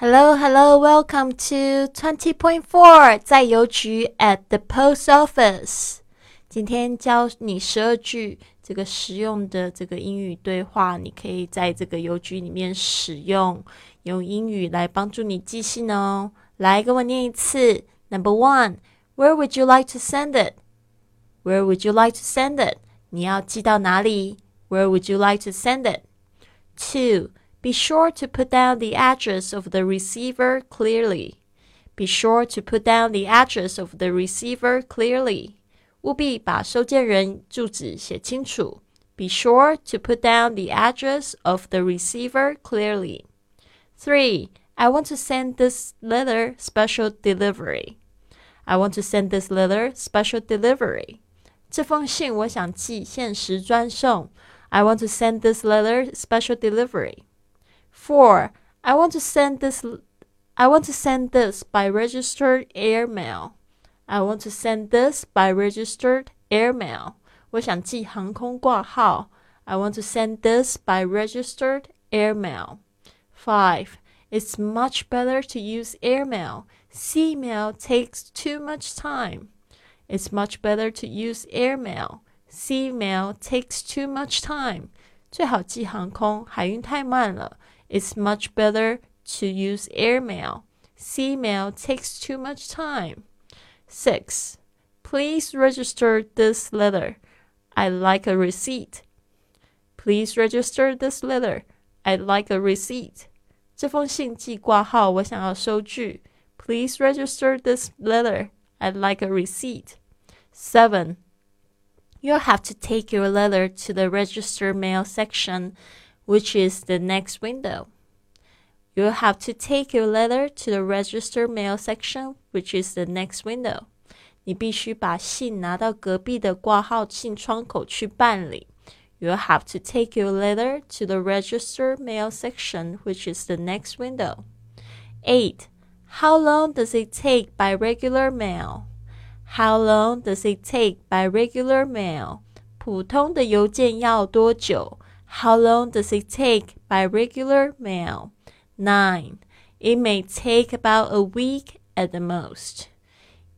Hello, hello, welcome to twenty point four，在邮局 at the post office。今天教你十二句这个实用的这个英语对话，你可以在这个邮局里面使用，用英语来帮助你记性哦。来，跟我念一次。Number one, where would you like to send it? Where would you like to send it? 你要寄到哪里？Where would you like to send it? Two. Be sure to put down the address of the receiver clearly. Be sure to put down the address of the receiver clearly. 务必把收件人住址写清楚。Be sure to put down the address of the receiver clearly. 3. I want to send this letter special delivery. I want to send this letter special delivery. 这封信我想寄限时专送。I want to send this letter special delivery. 4. I want to send this I want to send this by registered airmail. I want to send this by registered airmail. I want to send this by registered airmail. 5. It's much better to use airmail. Sea mail takes too much time. It's much better to use airmail. Sea mail takes too much time. 最好寄航空，海运太慢了。it's much better to use airmail. Sea mail takes too much time. 6. Please register this letter. I like a receipt. Please register this letter. I like a receipt. register this letter. I'd like a receipt. 7. You'll have to take your letter to the register mail section which is the next window. You'll have to take your letter to the register mail section, which is the next window. 你必须把信拿到隔壁的挂号信窗口去办理。You'll have to take your letter to the register mail section, which is the next window. 8. How long does it take by regular mail? How long does it take by regular mail? 普通的邮件要多久 ？how long does it take by regular mail? 9. It may take about a week at the most.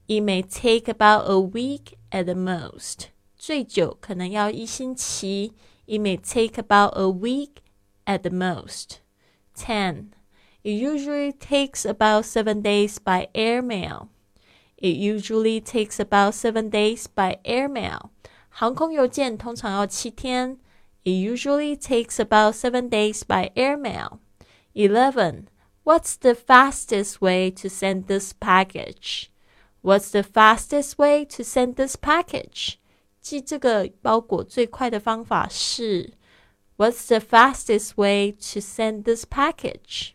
It may take about a week at the most. 最久可能要一星期。It may take about a week at the most. 10. It usually takes about seven days by airmail. It usually takes about seven days by airmail. 航空邮件通常要七天。 it usually takes about seven days by airmail. 11. What's the fastest way to send this package? What's the fastest way to send this package? 寄这个包裹最快的方法是 What's the fastest way to send this package?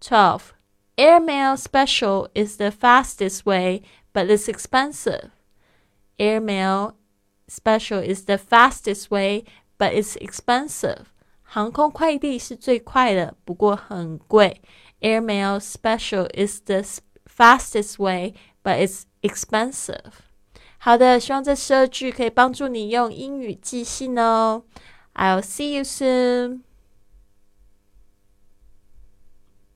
12. Airmail special is the fastest way, but it's expensive. Airmail special is the fastest way, but it's expensive. 航空快递是最快的，不过很贵。Airmail Special is the fastest way, but it's expensive. 好的，希望这十二句可以帮助你用英语记信哦。I'll see you soon.